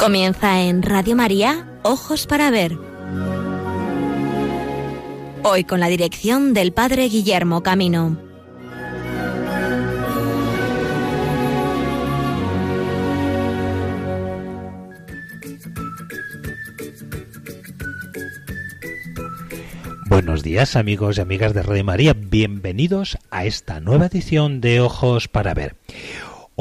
Comienza en Radio María, Ojos para Ver. Hoy con la dirección del Padre Guillermo Camino. Buenos días amigos y amigas de Radio María, bienvenidos a esta nueva edición de Ojos para Ver.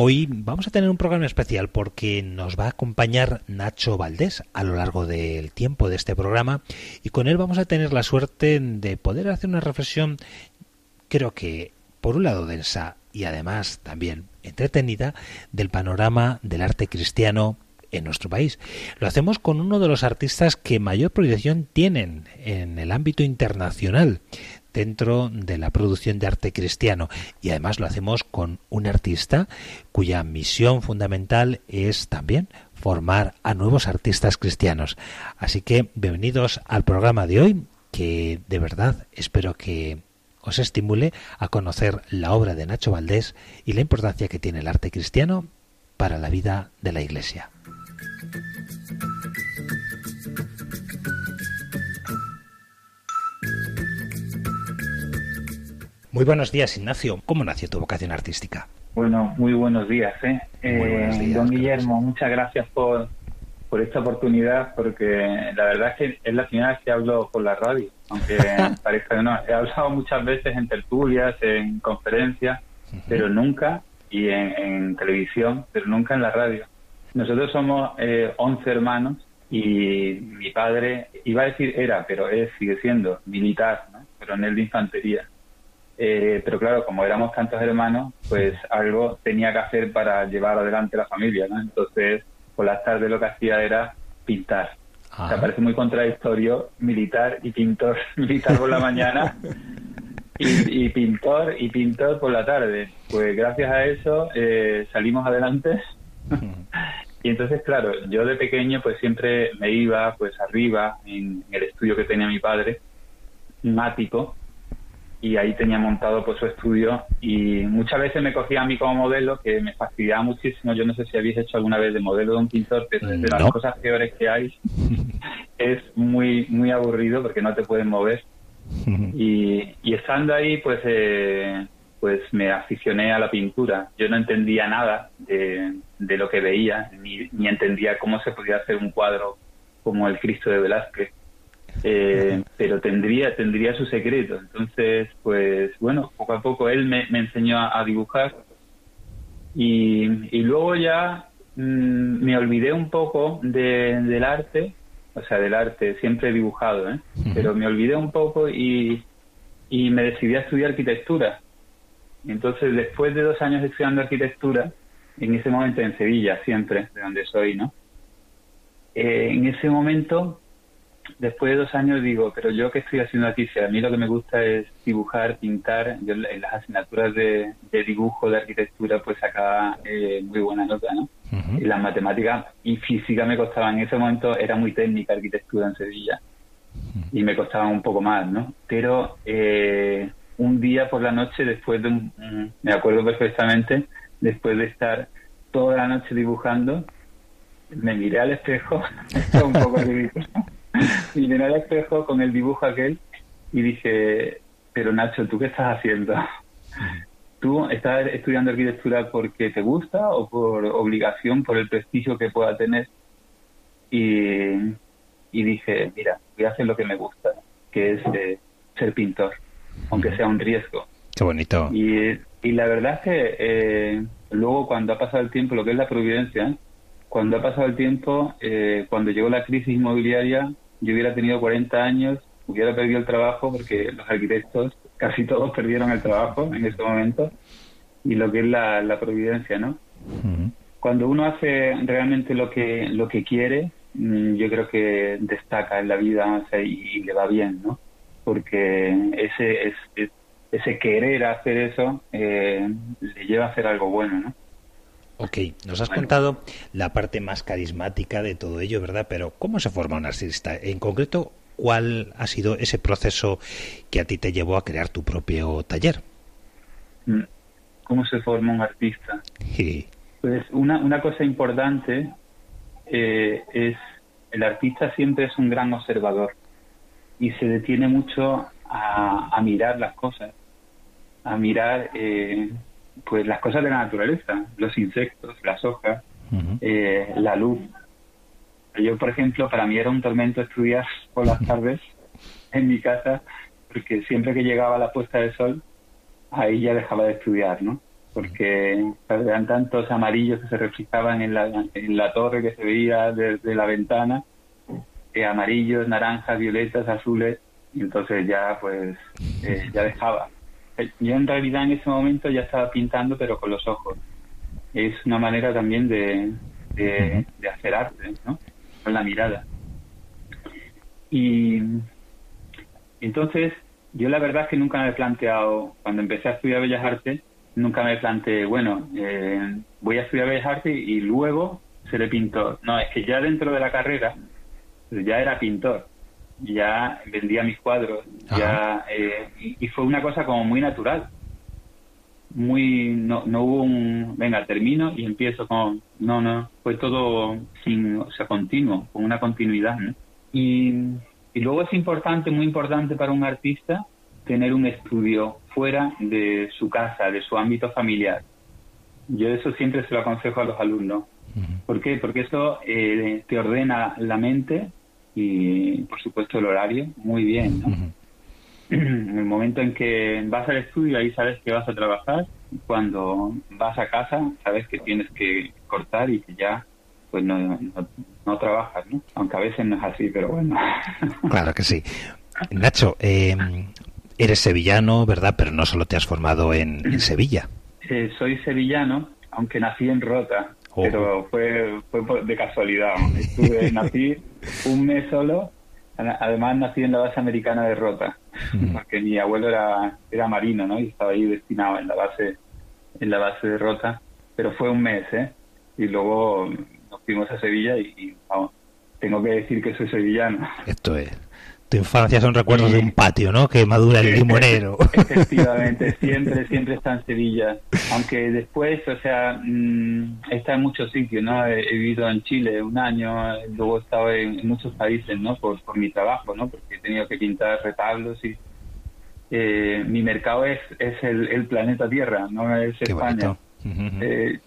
Hoy vamos a tener un programa especial porque nos va a acompañar Nacho Valdés a lo largo del tiempo de este programa y con él vamos a tener la suerte de poder hacer una reflexión creo que por un lado densa y además también entretenida del panorama del arte cristiano en nuestro país. Lo hacemos con uno de los artistas que mayor proyección tienen en el ámbito internacional dentro de la producción de arte cristiano y además lo hacemos con un artista cuya misión fundamental es también formar a nuevos artistas cristianos. Así que bienvenidos al programa de hoy que de verdad espero que os estimule a conocer la obra de Nacho Valdés y la importancia que tiene el arte cristiano para la vida de la Iglesia. Muy buenos días, Ignacio. ¿Cómo nació tu vocación artística? Bueno, muy buenos días, ¿eh? eh don Guillermo, muchas gracias por, por esta oportunidad, porque la verdad es que es la primera vez que hablo por la radio, aunque parezca que no. He hablado muchas veces en tertulias, en conferencias, pero nunca, y en, televisión, pero nunca en la radio. Nosotros somos eh, 11 hermanos y mi padre, iba a decir era, pero es, sigue siendo militar, ¿no? coronel de infantería. Eh, pero claro, como éramos tantos hermanos, pues algo tenía que hacer para llevar adelante la familia, ¿no? Entonces, por las tardes lo que hacía era pintar. O sea, ah. parece muy contradictorio militar y pintor. Militar por la mañana y, pintor y pintor por la tarde. Pues gracias a eso eh, salimos adelante. y entonces, claro, yo de pequeño pues siempre me iba pues arriba en el estudio que tenía mi padre, mático, y ahí tenía montado pues su estudio. Y muchas veces me cogía a mí como modelo que me fastidiaba muchísimo. Yo no sé si habéis hecho alguna vez de modelo de un pintor pero de las cosas peores que hay es muy muy aburrido porque no te pueden mover. Y, y estando ahí pues eh, pues me aficioné a la pintura. Yo no entendía nada de, de lo que veía ni, ni entendía cómo se podía hacer un cuadro como el Cristo de Velázquez eh, pero tendría tendría su secreto. Entonces, pues bueno, poco a poco él me, enseñó a, dibujar y, luego ya mm, me olvidé un poco del arte, o sea, del arte, siempre he dibujado, ¿eh? pero me olvidé un poco y, y me decidí a estudiar arquitectura. Entonces, después de dos años estudiando arquitectura, en ese momento en Sevilla, siempre, de donde soy, ¿no? Eh, en ese momento después de dos años digo, pero yo qué estoy haciendo aquí, si a mí lo que me gusta es dibujar, pintar, yo en las asignaturas de, dibujo, de arquitectura, pues sacaba eh, muy buena nota, ¿no? Y las matemáticas y física me costaban, en ese momento era muy técnica arquitectura en Sevilla. Y me costaban un poco más, ¿no? Pero eh, un día por la noche, después de un, me acuerdo perfectamente, después de estar toda la noche dibujando, me miré al espejo, esto un poco ridículo y miré al espejo con el dibujo aquel y dije, pero Nacho, ¿tú qué estás haciendo? ¿Tú estás estudiando arquitectura porque te gusta o por obligación, por el prestigio que pueda tener? Y, dije, mira, voy a hacer lo que me gusta, que es eh, ser pintor, aunque sea un riesgo. Qué bonito. Y, y la verdad es que eh, luego cuando ha pasado el tiempo, lo que es la providencia, cuando ha pasado el tiempo, eh, cuando llegó la crisis inmobiliaria, yo hubiera tenido 40 años, hubiera perdido el trabajo porque los arquitectos casi todos perdieron el trabajo en ese momento y lo que es la, providencia, ¿no? Cuando uno hace realmente lo que lo que quiere, mm, yo creo que destaca en la vida y, le va bien, ¿no? Porque ese ese querer hacer eso eh, le lleva a hacer algo bueno, ¿no? Ok, nos has contado la parte más carismática de todo ello, ¿verdad? Pero ¿cómo se forma un artista? En concreto, ¿cuál ha sido ese proceso que a ti te llevó a crear tu propio taller? Mm, ¿Cómo se forma un artista? Sí. Pues una, una cosa importante eh, es el artista siempre es un gran observador y se detiene mucho a, mirar las cosas, a mirar eh, pues las cosas de la naturaleza, los insectos, las hojas, eh, la luz. Yo, por ejemplo, para mí era un tormento estudiar por las tardes en mi casa, porque siempre que llegaba la puesta de sol, ahí ya dejaba de estudiar, ¿no? Porque eran tantos amarillos que se reflejaban en la, en la torre que se veía desde la ventana, eh, amarillos, naranjas, violetas, azules, y entonces ya pues eh, ya dejaba. Eh, yo en realidad en ese momento ya estaba pintando pero con los ojos. Es una manera también de, de, hacer arte, ¿no? Con la mirada. Y entonces yo la verdad es que nunca me he planteado, cuando empecé a estudiar Bellas Artes, nunca me planteé, bueno, eh, voy a estudiar Bellas Artes y luego seré pintor. No, es que ya dentro de la carrera ya era pintor ya vendía mis cuadros, ya eh, y, fue una cosa como muy natural. Muy, no, no hubo un, venga, termino y empiezo con, no, no, fue todo sin, o sea, continuo, con una continuidad, Y, y luego es importante, muy importante para un artista, tener un estudio fuera de su casa, de su ámbito familiar. Yo eso siempre se lo aconsejo a los alumnos. ¿Por qué? Porque eso eh, te ordena la mente y por supuesto el horario muy bien. ¿no? En el momento en que vas al estudio ahí sabes que vas a trabajar, cuando vas a casa sabes que tienes que cortar y que ya pues no, no, trabajas, ¿no? Aunque a veces no es así, pero bueno. Claro que sí. Nacho, eh, eres sevillano, ¿verdad? Pero no solo te has formado en, Sevilla. Eh, soy sevillano, aunque nací en Rota, pero fue, fue de casualidad. Estuve, nací un mes solo, además nací en la base americana de Rota, porque mi abuelo era, era marino, ¿no? Y estaba ahí destinado en la base, en la base de Rota, pero fue un mes, ¿eh? Y luego nos fuimos a Sevilla y, vamos, tengo que decir que soy sevillano. Esto es tu infancia son recuerdos de un patio, ¿no? Que madura el limonero. Efectivamente, siempre, siempre está en Sevilla. Aunque después, o sea, mm, está en muchos sitios, ¿no? He, vivido en Chile un año, luego he estado en, muchos países, ¿no? Por, por mi trabajo, ¿no? Porque he tenido que pintar retablos y... Eh, mi mercado es, es el, planeta Tierra, no es España. Eh,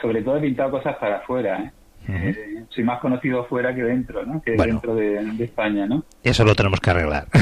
sobre todo he pintado cosas para afuera, ¿eh? Eh, soy más conocido fuera que dentro, ¿no? Que dentro de, España, ¿no? Eso lo tenemos que arreglar.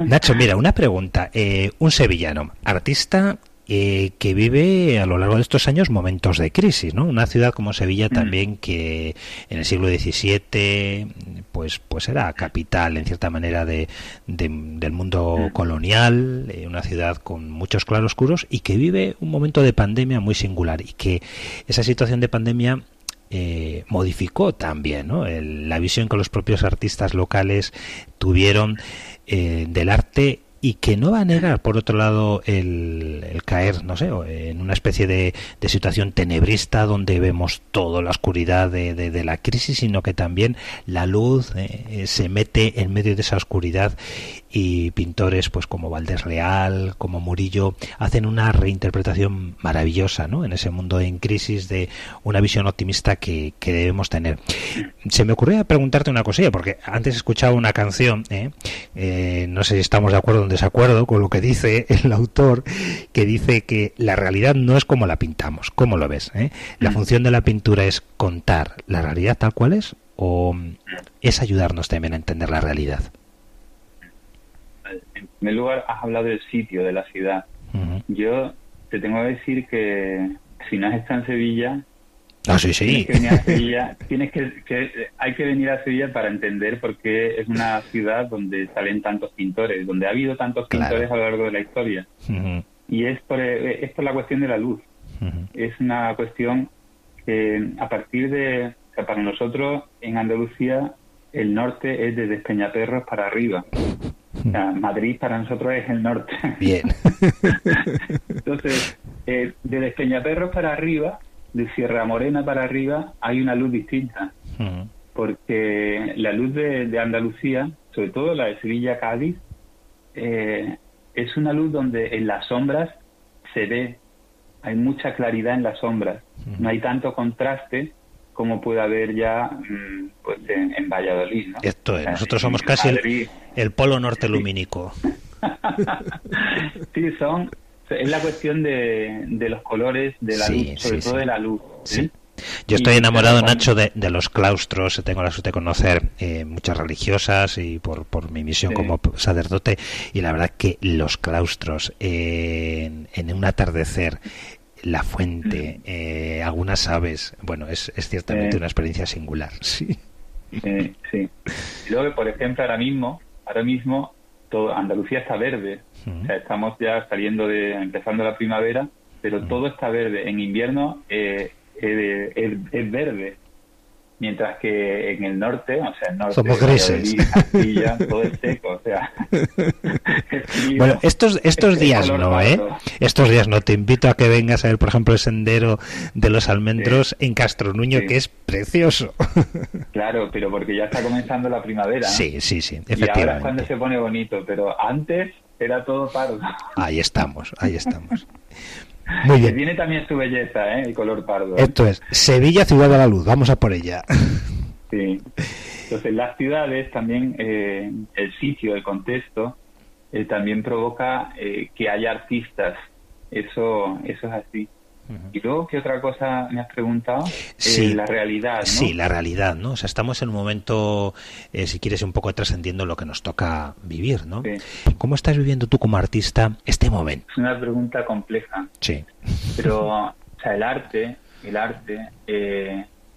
Nacho, mira, una pregunta. Eh, un sevillano, artista eh, que vive a lo largo de estos años momentos de crisis, ¿no? Una ciudad como Sevilla mm. también que en el siglo XVII pues pues era capital en cierta manera de, del mundo mm. colonial, eh, una ciudad con muchos claroscuros y que vive un momento de pandemia muy singular y que esa situación de pandemia eh, modificó también ¿no? la visión que los propios artistas locales tuvieron del arte y que no va a negar, por otro lado, el, caer, no sé, en una especie de, situación tenebrista donde vemos toda la oscuridad de, la crisis, sino que también la luz eh, se mete en medio de esa oscuridad y pintores pues como Valdés Real, como Murillo, hacen una reinterpretación maravillosa ¿no? en ese mundo en crisis de una visión optimista que, debemos tener. Se me ocurría preguntarte una cosilla, porque antes he escuchado una canción, ¿eh? Eh, no sé si estamos de acuerdo o en desacuerdo con lo que dice el autor, que dice que la realidad no es como la pintamos. ¿Cómo lo ves? Eh? ¿La mm. función de la pintura es contar la realidad tal cual es o es ayudarnos también a entender la realidad? En primer lugar, has hablado del sitio, de la ciudad. Yo te tengo que decir que si no has estado en Sevilla, ah, sí, sí. tienes que venir a Sevilla, tienes que, hay que venir a Sevilla para entender por qué es una ciudad donde salen tantos pintores, donde ha habido tantos pintores a lo largo de la historia. Y es por, es por la cuestión de la luz. Es una cuestión que a partir de, o sea, para nosotros en Andalucía el norte es desde Peñaperros para arriba. Madrid para nosotros es el norte. Bien. Entonces, eh, de para arriba, de Sierra Morena para arriba, hay una luz distinta. Porque la luz de, Andalucía, sobre todo la de Sevilla-Cádiz, eh, es una luz donde en las sombras se ve hay mucha claridad en las sombras. No hay tanto contraste como puede haber ya mm, pues en, Valladolid. ¿no? Esto es, nosotros somos casi el, polo norte lumínico. sí, son, es la cuestión de, de los colores, de la luz, sobre todo de la luz. ¿sí? Yo estoy enamorado, Nacho, de, los claustros. Tengo la suerte de conocer eh, muchas religiosas y por, por mi misión como sacerdote. Y la verdad que los claustros en, un atardecer, la fuente, eh, algunas aves, bueno, es, es ciertamente una experiencia singular. Sí. sí. Y luego, por ejemplo, ahora mismo, ahora mismo todo, Andalucía está verde. O sea, estamos ya saliendo de, empezando la primavera, pero todo está verde. En invierno eh, es, verde, mientras que en el norte, o sea, el norte somos grises, todo es seco, o sea. bueno, estos estos días no, ¿eh? Estos días no. Te invito a que vengas a ver, por ejemplo, el sendero de los almendros en Castro Nuño, que es precioso. claro, pero porque ya está comenzando la primavera. Sí, sí, sí, efectivamente. Y ahora es cuando se pone bonito, pero antes era todo pardo. Ahí estamos, ahí estamos. Muy bien. tiene también su belleza, ¿eh? el color pardo. Esto es, Sevilla, ciudad de la luz, vamos a por ella. Sí. Entonces, las ciudades también, eh, el sitio, el contexto, eh, también provoca eh, que haya artistas. Eso, eso es así. Y luego, ¿qué otra cosa me has preguntado? Sí, la realidad, ¿no? Sí, la realidad, ¿no? O sea, estamos en un momento, si quieres, un poco trascendiendo lo que nos toca vivir, ¿no? ¿Cómo estás viviendo tú como artista este momento? Es una pregunta compleja. Sí. Pero, o sea, el arte, el arte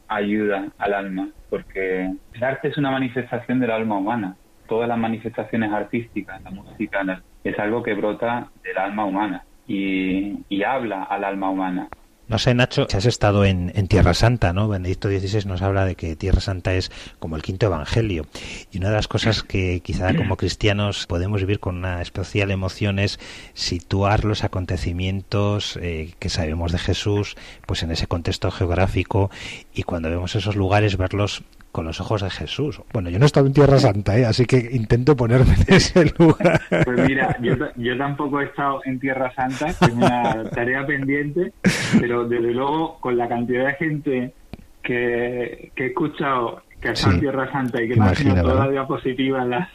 ayuda al alma, porque el arte es una manifestación del alma humana. Todas las manifestaciones artísticas, la música, es algo que brota del alma humana y, habla al alma humana. No sé, Nacho, has estado en, Tierra Santa, ¿no? Benedicto XVI nos habla de que Tierra Santa es como el quinto evangelio. Y una de las cosas que quizá como cristianos podemos vivir con una especial emoción es situar los acontecimientos eh, que sabemos de Jesús, pues en ese contexto geográfico y cuando vemos esos lugares verlos con los ojos de Jesús. Bueno, yo no he estado en Tierra Santa, ¿eh? así que intento ponerme en ese lugar. Pues mira, yo, yo tampoco he estado en Tierra Santa, es una tarea pendiente, pero desde luego con la cantidad de gente que, que he escuchado que está en Tierra Santa y que Imagina, me toda la diapositiva en las,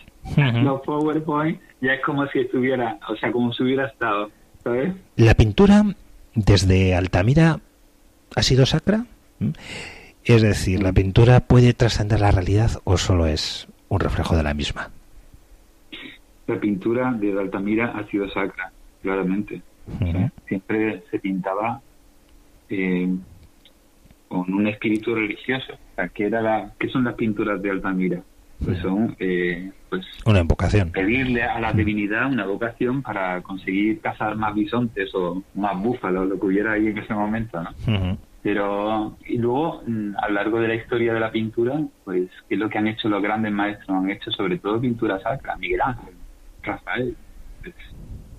los PowerPoint, ya es como si estuviera, o sea, como si hubiera estado, ¿sabes? La pintura desde Altamira ha sido sacra. Es decir, ¿la pintura puede trascender la realidad o solo es un reflejo de la misma? La pintura de Altamira ha sido sacra, claramente. siempre se pintaba eh, con un espíritu religioso. ¿qué, era la, ¿Qué son las pinturas de Altamira? Pues son eh, pues una invocación. Pedirle a la divinidad una vocación para conseguir cazar más bisontes o más búfalos, lo que hubiera ahí en ese momento. ¿no? Pero, y luego, mm, a lo largo de la historia de la pintura, pues, ¿qué es lo que han hecho los grandes maestros? Han hecho sobre todo pintura sacra, Miguel Ángel, Rafael, pues,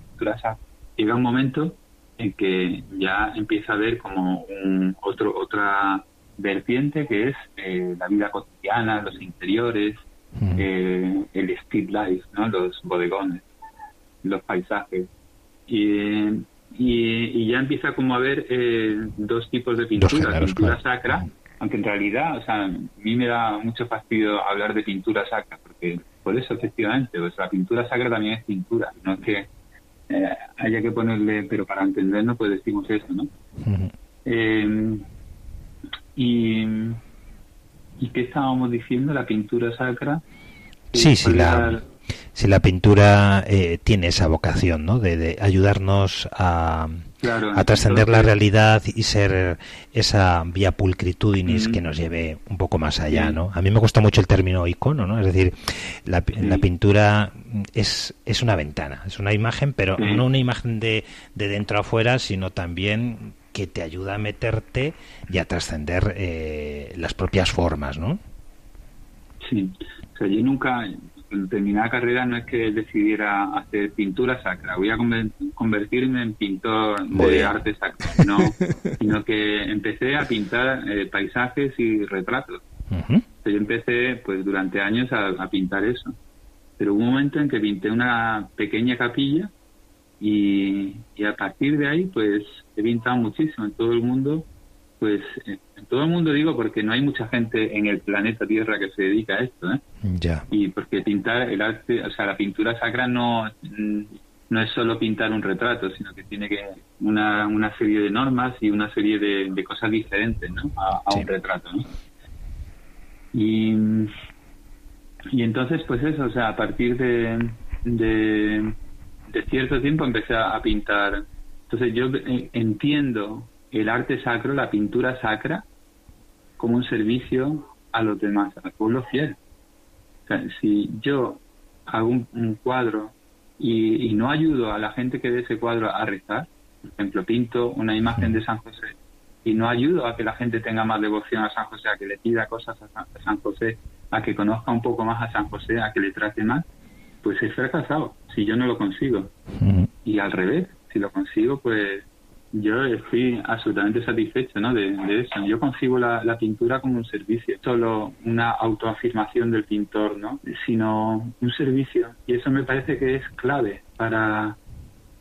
pintura sacra. Llega un momento en que ya empieza a haber como un, otro, otra vertiente que es eh, la vida cotidiana, los interiores, eh, el street life, ¿no? los bodegones, los paisajes. Y y, ya empieza como a haber eh, dos tipos de pintura, pintura sacra, aunque en realidad, o sea, a mí me da mucho fastidio hablar de pintura sacra, porque por eso efectivamente, pues la pintura sacra también es pintura, no es que eh, haya que ponerle, pero para entendernos pues decimos eso, ¿no? Eh, y, ¿Y qué estábamos diciendo? La pintura sacra. Sí, sí, la, si la pintura eh, tiene esa vocación, ¿no? De, ayudarnos a, a trascender la realidad y ser esa vía pulcritudinis que nos lleve un poco más allá, ¿no? A mí me gusta mucho el término icono, ¿no? Es decir, la, la pintura es, es una ventana, es una imagen, pero no una imagen de, de dentro a afuera, sino también que te ayuda a meterte y a trascender eh, las propias formas, ¿no? Sí, o sea, yo nunca, en terminada carrera no es que decidiera hacer pintura sacra, voy a convertirme en pintor de arte sacro, no, sino que empecé a pintar eh, paisajes y retratos. Yo empecé pues durante años a, pintar eso. Pero hubo un momento en que pinté una pequeña capilla Y, a partir de ahí, pues he pintado muchísimo en todo el mundo. Pues en todo el mundo digo porque no hay mucha gente en el planeta Tierra que se dedica a esto, ¿eh? Ya. Y porque pintar el arte, o sea, la pintura sacra no, no es solo pintar un retrato, sino que tiene que una, una serie de normas y una serie de, cosas diferentes ¿no? a, un retrato. ¿no? Y, y entonces, pues eso, o sea, a partir de, de, cierto tiempo empecé a, pintar. Entonces yo eh, entiendo el arte sacro, la pintura sacra, como un servicio a los demás, al pueblo fiel. O sea, si yo hago un cuadro y, no ayudo a la gente que ve ese cuadro a rezar, por ejemplo, pinto una imagen de San José y no ayudo a que la gente tenga más devoción a San José, a que le pida cosas a San José, a que conozca un poco más a San José, a que le trate más, pues he fracasado si yo no lo consigo. Y al revés, si lo consigo, pues yo estoy absolutamente satisfecho ¿no? de, eso. Yo concibo la, pintura como un servicio, solo una autoafirmación del pintor, ¿no? sino un servicio. Y eso me parece que es clave para,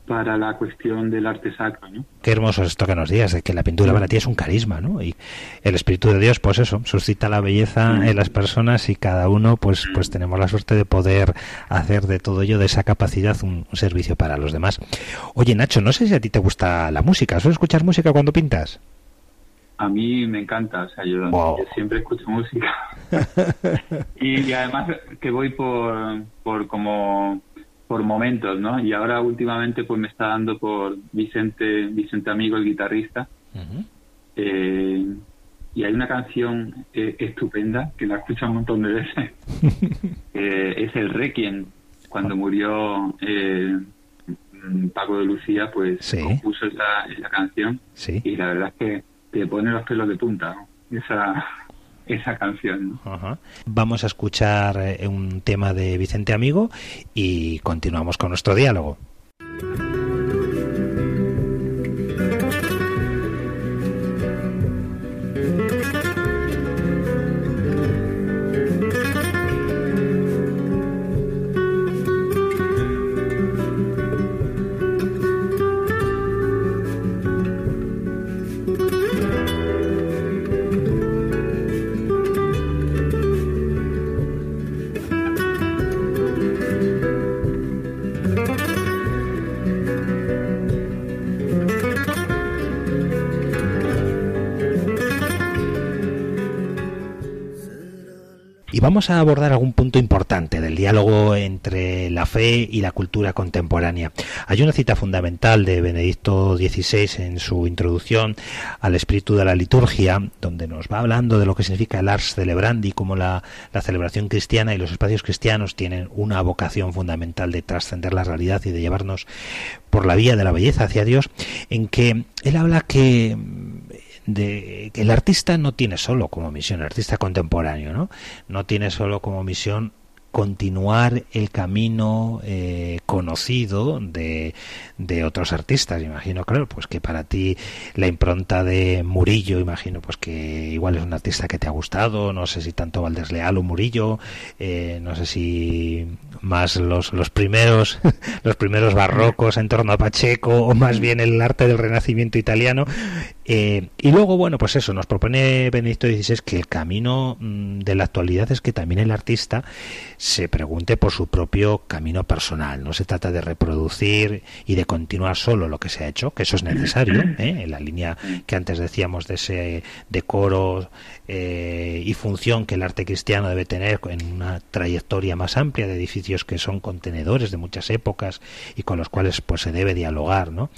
para la cuestión del arte sacro. ¿no? Qué hermoso es esto que nos digas, de que la pintura para ti es un carisma, ¿no? Y el Espíritu de Dios, pues eso, suscita la belleza en las personas y cada uno, pues, pues tenemos la suerte de poder hacer de todo ello, de esa capacidad, un, servicio para los demás. Oye, Nacho, no sé si a ti te gusta la música, ¿sueles escuchar música cuando pintas? A mí me encanta, o sea, yo, siempre escucho música. y, además que voy por, por como por momentos, ¿no? Y ahora últimamente pues me está dando por Vicente, Vicente Amigo, el guitarrista. Eh, y hay una canción eh, estupenda que la escucho un montón de veces. es el Requiem. Cuando murió eh, Paco de Lucía, pues compuso esa, esa canción. Y la verdad es que te pone los pelos de punta. Esa, esa canción. Vamos a escuchar eh, un tema de Vicente Amigo y continuamos con nuestro diálogo. Vamos a abordar algún punto importante del diálogo entre la fe y la cultura contemporánea. Hay una cita fundamental de Benedicto XVI en su introducción al espíritu de la liturgia, donde nos va hablando de lo que significa el ars celebrandi, como la, la celebración cristiana y los espacios cristianos tienen una vocación fundamental de trascender la realidad y de llevarnos por la vía de la belleza hacia Dios, en que él habla que de que el artista no tiene solo como misión, el artista contemporáneo, ¿no? No tiene solo como misión continuar el camino eh, conocido de, de, otros artistas. Imagino claro pues que para ti la impronta de Murillo imagino pues que igual es un artista que te ha gustado. No sé si tanto Valdés Leal o Murillo eh, no sé si más los, los primeros los primeros barrocos en torno a Pacheco o más bien el arte del renacimiento italiano. Eh, y luego bueno pues eso nos propone Benedicto XVI que el camino mm, de la actualidad es que también el artista se pregunte por su propio camino personal. No se trata de reproducir y de continuar solo lo que se ha hecho, que eso es necesario, ¿eh? en la línea que antes decíamos de ese decoro eh, y función que el arte cristiano debe tener en una trayectoria más amplia de edificios que son contenedores de muchas épocas y con los cuales pues se debe dialogar, ¿no?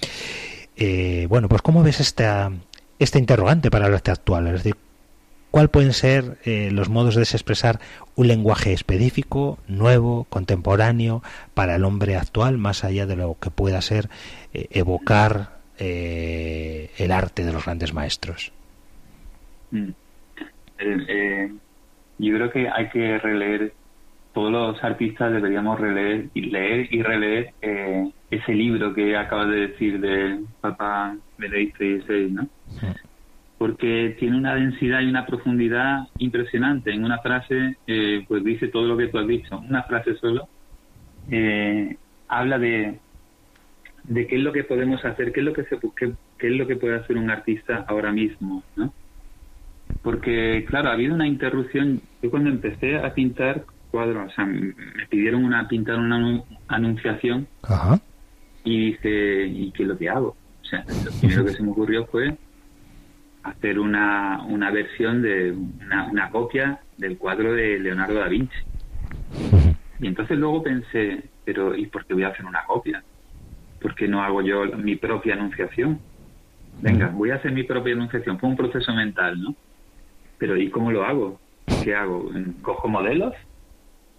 Eh, bueno, pues ¿cómo ves esta, este interrogante para el arte actual? Es decir, cuál pueden ser eh, los modos de expresar un lenguaje específico, nuevo, contemporáneo para el hombre actual, más allá de lo que pueda ser eh, evocar eh, el arte de los grandes maestros. Mm. yo creo que hay que releer, todos los artistas deberíamos releer y leer y releer ese libro que acabas de decir del Papa Benedicto XVI, ¿no? Porque tiene una densidad y una profundidad impresionante. En una frase, eh, pues dice todo lo que tú has dicho. Una frase solo eh, habla de, de qué es lo que podemos hacer, qué es lo que se qué, qué es lo que puede hacer un artista ahora mismo, ¿no? Porque claro, ha habido una interrupción. Yo cuando empecé a pintar cuadros, o sea, me pidieron una pintar una anunciación y dije, ¿y qué es lo que hago? O sea, lo primero que se me ocurrió fue hacer una, una versión de una, una copia del cuadro de Leonardo da Vinci. Y entonces luego pensé, pero ¿y por qué voy a hacer una copia? ¿Por qué no hago yo mi propia anunciación? Venga, voy a hacer mi propia anunciación. Fue un proceso mental, ¿no? Pero ¿y cómo lo hago? ¿Qué hago? ¿Cojo modelos?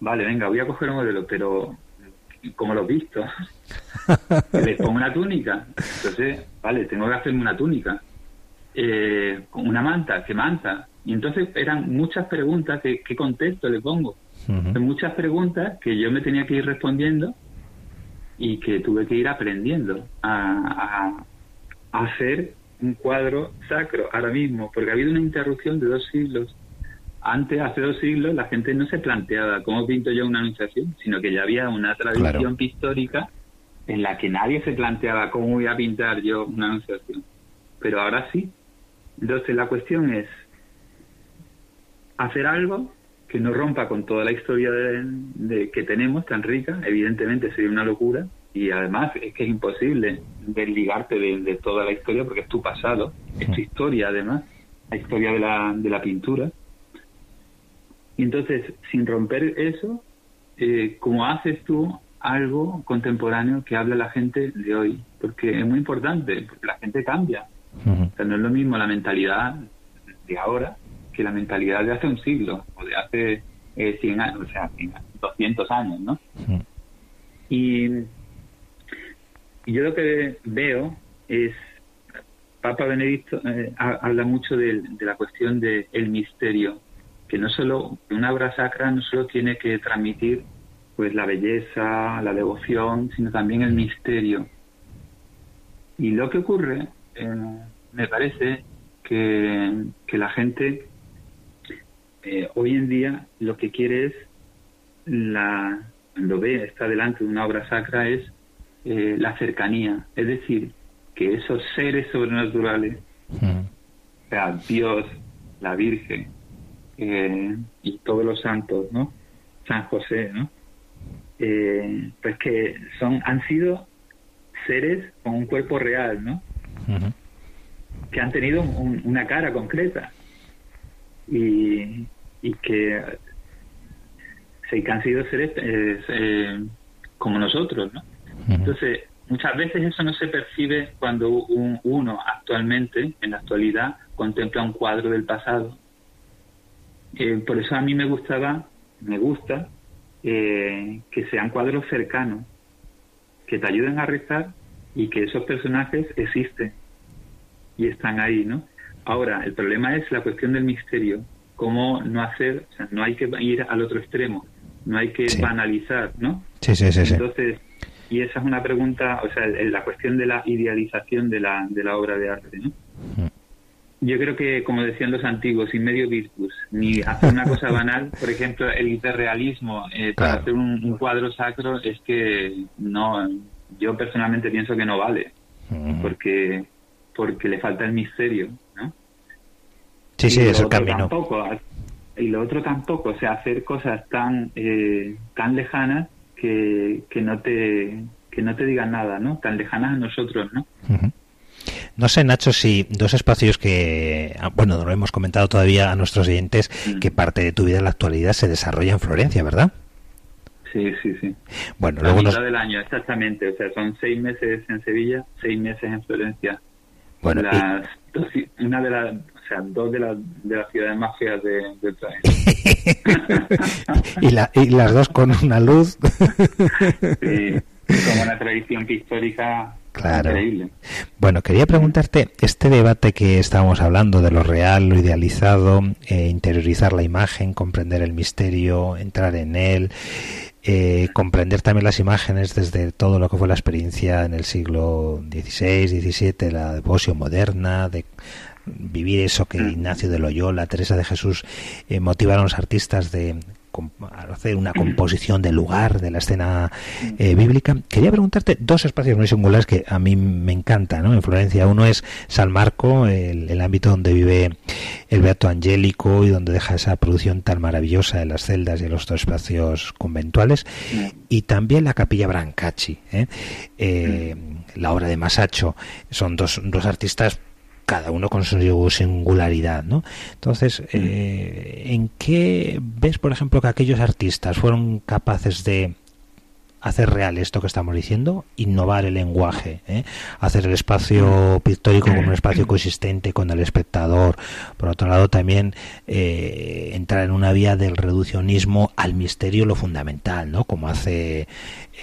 Vale, venga, voy a coger un modelo, pero ¿cómo lo he visto? Le pongo una túnica. Entonces, vale, tengo que hacerme una túnica. Eh, una manta, ¿qué manta? Y entonces eran muchas preguntas, ¿qué, qué contexto le pongo? Muchas preguntas que yo me tenía que ir respondiendo y que tuve que ir aprendiendo a, a, hacer un cuadro sacro ahora mismo, porque ha habido una interrupción de dos siglos. Antes, hace dos siglos, la gente no se planteaba cómo pinto yo una anunciación, sino que ya había una tradición pictórica en la que nadie se planteaba cómo voy a pintar yo una anunciación. Pero ahora sí. Entonces la cuestión es hacer algo que no rompa con toda la historia de, que tenemos tan rica, evidentemente sería una locura y además es que es imposible desligarte de, toda la historia porque es tu pasado, es tu historia además, la historia de la, de la pintura. Y entonces, sin romper eso, eh, ¿cómo haces tú algo contemporáneo que hable a la gente de hoy? Porque es muy importante, porque la gente cambia. O sea, no es lo mismo la mentalidad de ahora que la mentalidad de hace un siglo o de hace eh, 100 años, o sea, 200 años, ¿no? y, yo lo que veo es, Papa Benedicto eh, habla mucho de, la cuestión del el misterio, que no solo, una obra sacra no solo tiene que transmitir pues la belleza, la devoción, sino también el misterio. Y lo que ocurre, eh, me parece que, que la gente eh, hoy en día lo que quiere es, la, cuando ve, está delante de una obra sacra, es eh, la cercanía. Es decir, que esos seres sobrenaturales, o sea, Dios, la Virgen eh, y todos los santos, ¿no? San José, ¿no? pues que son, han sido seres con un cuerpo real, ¿no? Que han tenido una cara concreta y, y que, se han sido seres eh, como nosotros, ¿no? Entonces, muchas veces eso no se percibe cuando uno actualmente, en la actualidad, contempla un cuadro del pasado. Eh, por eso a mí me gustaba, me gusta, eh, que sean cuadros cercanos, que te ayuden a rezar y que esos personajes existen y están ahí, ¿no? Ahora, el problema es la cuestión del misterio. Cómo no hacer, o sea, no hay que ir al otro extremo, no hay que banalizar, ¿no? Sí, sí, sí. Entonces, y esa es una pregunta, o sea, la cuestión de la idealización de la, de la obra de arte, ¿no? Mm. Yo creo que, como decían los antiguos, sin medio virtus, ni hacer una cosa banal, por ejemplo, el hiperrealismo eh, para hacer un, cuadro sacro es que no, yo personalmente pienso que no vale, mm. porque porque le falta el misterio, ¿no? Sí, sí, es el camino. Tampoco, y lo otro tampoco, o sea, hacer cosas tan eh, tan lejanas que, que no te que no te digan nada, ¿no? Tan lejanas a nosotros, ¿no? No sé, Nacho, si dos espacios que, ah, bueno, no lo hemos comentado todavía a nuestros oyentes, mm. que parte de tu vida en la actualidad se desarrolla en Florencia, ¿verdad? Sí, sí, sí. Bueno, la luego del año, exactamente. O sea, son seis meses en Sevilla, seis meses en Florencia. Bueno, las, una de las, o sea, dos de, las de las ciudades más feas de, del y, la, y las dos con una luz. sí, como una tradición pictórica Claro. Increíble. Bueno, quería preguntarte, este debate que estábamos hablando de lo real, lo idealizado, eh, interiorizar la imagen, comprender el misterio, entrar en él, eh, comprender también las imágenes desde todo lo que fue la experiencia en el siglo XVI, XVII, la devoción moderna, de vivir eso que mm. Ignacio de Loyola, Teresa de Jesús eh, motivaron a los artistas de hacer una composición del lugar, de la escena eh, bíblica. Quería preguntarte dos espacios muy singulares que a mí me encantan ¿no? en Florencia. Uno es San Marco, el, ámbito donde vive el Beato Angélico y donde deja esa producción tan maravillosa de las celdas y los dos espacios conventuales. Y también la Capilla Brancacci, ¿eh? Eh, la obra de Masacho. Son dos, dos artistas cada uno con su singularidad, ¿no? Entonces, eh, ¿en qué ves, por ejemplo, que aquellos artistas fueron capaces de hacer real esto que estamos diciendo, innovar el lenguaje, ¿eh? hacer el espacio pictórico como un espacio consistente con el espectador. Por otro lado, también eh, entrar en una vía del reduccionismo al misterio, lo fundamental, ¿no? Como hace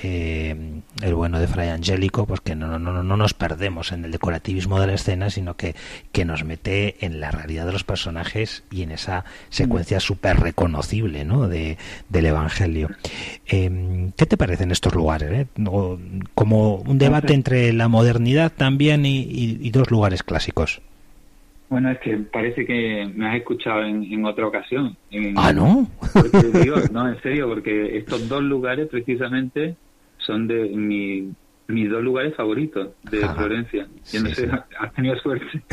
eh, el bueno de Fray Angélico, pues que no, no, no, nos perdemos en el decorativismo de la escena, sino que, que nos mete en la realidad de los personajes y en esa secuencia súper reconocible ¿no? de, del Evangelio. Em, ¿Qué te parece en estos lugares? Eh? Como un debate entre la modernidad también y, dos lugares clásicos. Bueno, es que parece que me has escuchado en, otra ocasión. ah, ¿no? no, en serio, porque estos dos lugares precisamente son de mi, mis dos lugares favoritos de Florencia. Yo no sé, has tenido suerte.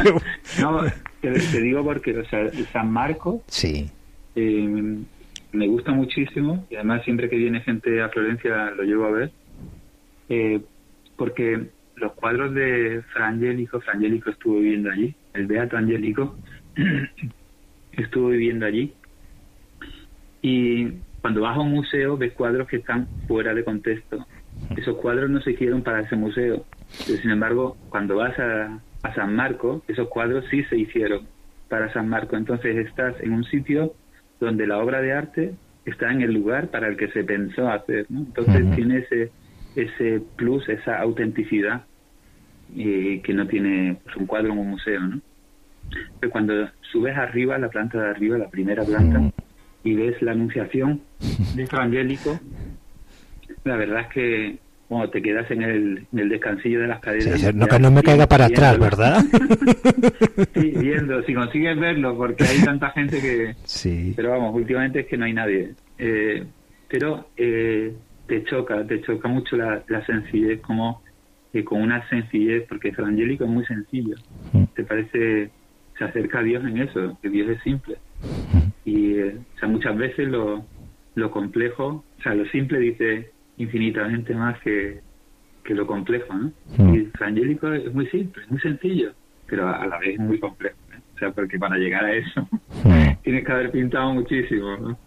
no, te, digo porque, o sea, San Marcos sí. Eh, me gusta muchísimo y además siempre que viene gente a Florencia lo llevo a ver. Eh, porque los cuadros de Frangélico, Frangélico estuvo viviendo allí, el Beato Angélico estuvo viviendo allí. Y cuando vas a un museo ves cuadros que están fuera de contexto. Esos cuadros no se hicieron para ese museo. sin embargo, cuando vas a, San Marco, esos cuadros sí se hicieron para San Marco. Entonces estás en un sitio donde la obra de arte está en el lugar para el que se pensó hacer. Entonces tiene ese, ese plus, esa autenticidad eh, que no tiene pues, un cuadro en un museo. ¿no? Pero cuando subes arriba, la planta de arriba, la primera planta, y ves la anunciación de Evangélico, la verdad es que bueno, te quedas en el, en el descansillo de las cadenas. no que no me caiga para atrás, ¿verdad? sí, viendo, si consigues verlo, porque hay tanta gente que... Sí. Pero vamos, últimamente es que no hay nadie. Eh, pero eh, te choca, te choca mucho la, la sencillez, como que con una sencillez, porque el evangélico es muy sencillo. Mm. Te parece, se acerca a Dios en eso, que Dios es simple. Y o sea, muchas veces lo, lo complejo, o sea, lo simple dice infinitamente más que, que lo complejo, ¿no? Y el evangélico es muy simple, es muy sencillo, pero a la vez es muy complejo. ¿eh? O sea, porque para llegar a eso tienes que haber pintado muchísimo, ¿no?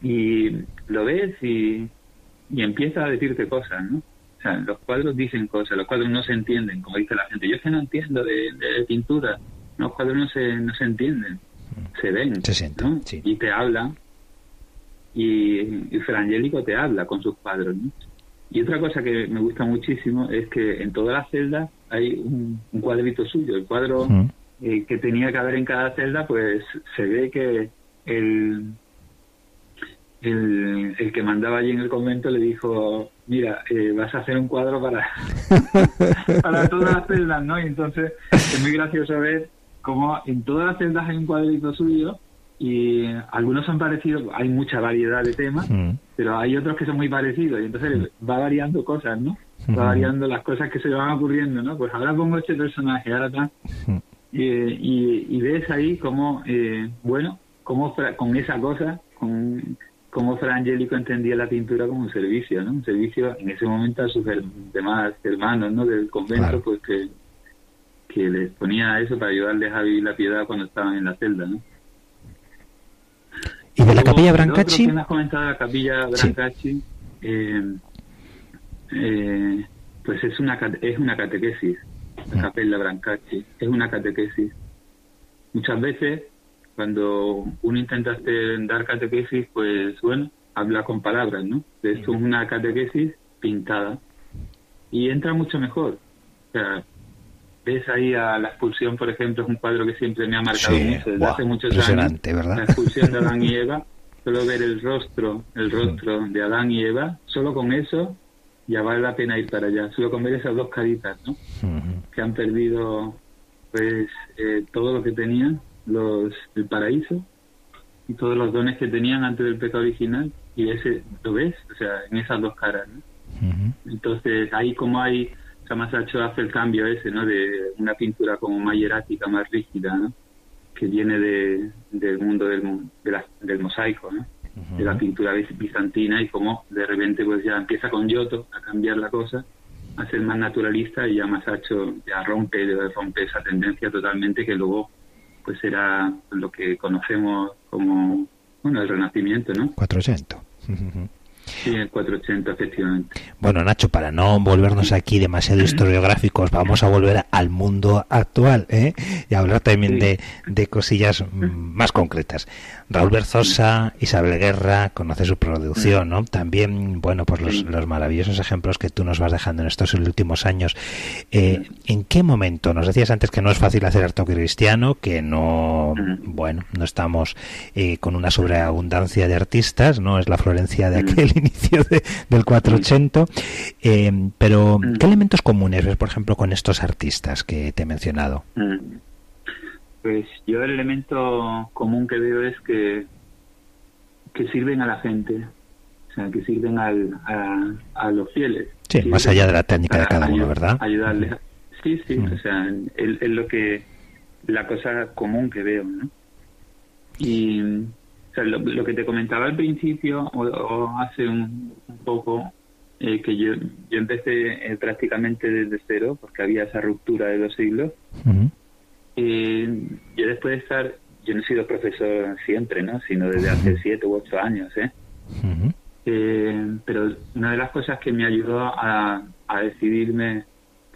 Y lo ves y, y empieza a decirte cosas, ¿no? O sea, los cuadros dicen cosas, los cuadros no se entienden, como dice la gente. Yo es que no entiendo de, de pintura, los cuadros no se, no se entienden se ven y te hablan y, y Frangélico te habla con sus cuadros y otra cosa que me gusta muchísimo es que en todas las celdas hay un, cuadrito suyo. El cuadro eh, que tenía que haber en cada celda pues se ve que el, el, el que mandaba allí en el convento le dijo mira, eh, vas a hacer un cuadro para, para todas las celdas, ¿no? Y entonces es muy gracioso ver como en todas las celdas hay un cuadrito suyo y algunos son parecidos, hay mucha variedad de temas, mm. pero hay otros que son muy parecidos y entonces mm. va variando cosas, ¿no? Va variando las cosas que se van ocurriendo, ¿no? Pues ahora pongo este personaje, ahora está. Mm. y, y, ves ahí como, eh, bueno, como con esa cosa, con cómo Fra Angélico entendía la pintura como un servicio, ¿no? Un servicio en ese momento a sus demás hermanos, ¿no? Del convento, pues que que les ponía eso para ayudarles a vivir la piedad cuando estaban en la celda, ¿no? ¿Y de la capilla Brancacci? me has comentado la capilla Brancacci, eh, eh, pues es una, es una catequesis, la mm. capella Brancacci, es una catequesis. Muchas veces, cuando uno intenta dar catequesis, pues bueno, habla con palabras, ¿no? Esto es una catequesis pintada y entra mucho mejor. O sea, ves ahí a la expulsión, por ejemplo, es un cuadro que siempre me ha marcado mucho, desde hace muchos años. ¿verdad? La expulsión de Adán y Eva, solo ver el rostro, el rostro de Adán y Eva, solo con eso ya vale la pena ir para allá, solo con ver esas dos caritas, ¿no? Que han perdido pues eh, todo lo que tenían los el paraíso y todos los dones que tenían antes del pecado original y ese lo ves, o sea, en esas dos caras, ¿no? Entonces ahí como hay, Samasacho hace el cambio ese, ¿no? De una pintura como más hierática, más rígida, ¿no? Que viene de, del mundo del, del mosaico, ¿no? De la pintura bizantina y como de repente pues ya empieza con Giotto a cambiar la cosa a ser más naturalista y ya Masacho ya rompe, rompe esa tendencia totalmente que luego pues era lo que conocemos como bueno el renacimiento no 400 Sí, el 480, efectivamente. Bueno, Nacho, para no volvernos aquí demasiado historiográficos, vamos a volver al mundo actual ¿eh? y hablar también de, de, cosillas más concretas. Raúl Berzosa, Isabel Guerra, conoce su producción, ¿no? También, bueno, pues los, los maravillosos ejemplos que tú nos vas dejando en estos últimos años. Eh, ¿En qué momento? Nos decías antes que no es fácil hacer arte cristiano, que no, bueno, no estamos eh, con una sobreabundancia de artistas, ¿no? Es la Florencia de aquel inicio del 480. Eh, pero, ¿qué elementos comunes ves, por ejemplo, con estos artistas que te he mencionado? Pues yo el elemento común que veo es que, que sirven a la gente, o sea, que sirven al, a, los fieles. Sí, más allá de la técnica de cada uno, ¿verdad? Ayudarles. Sí, sí, o sea, es, lo que, la cosa común que veo, ¿no? Y o sea, lo, que te comentaba al principio, o, hace un, poco, eh, que yo, yo empecé eh, prácticamente desde cero, porque había esa ruptura de dos siglos. Eh, yo después de estar, yo no he sido profesor siempre, ¿no? Sino desde hace siete u ocho años, ¿eh? ¿eh? pero una de las cosas que me ayudó a, a decidirme,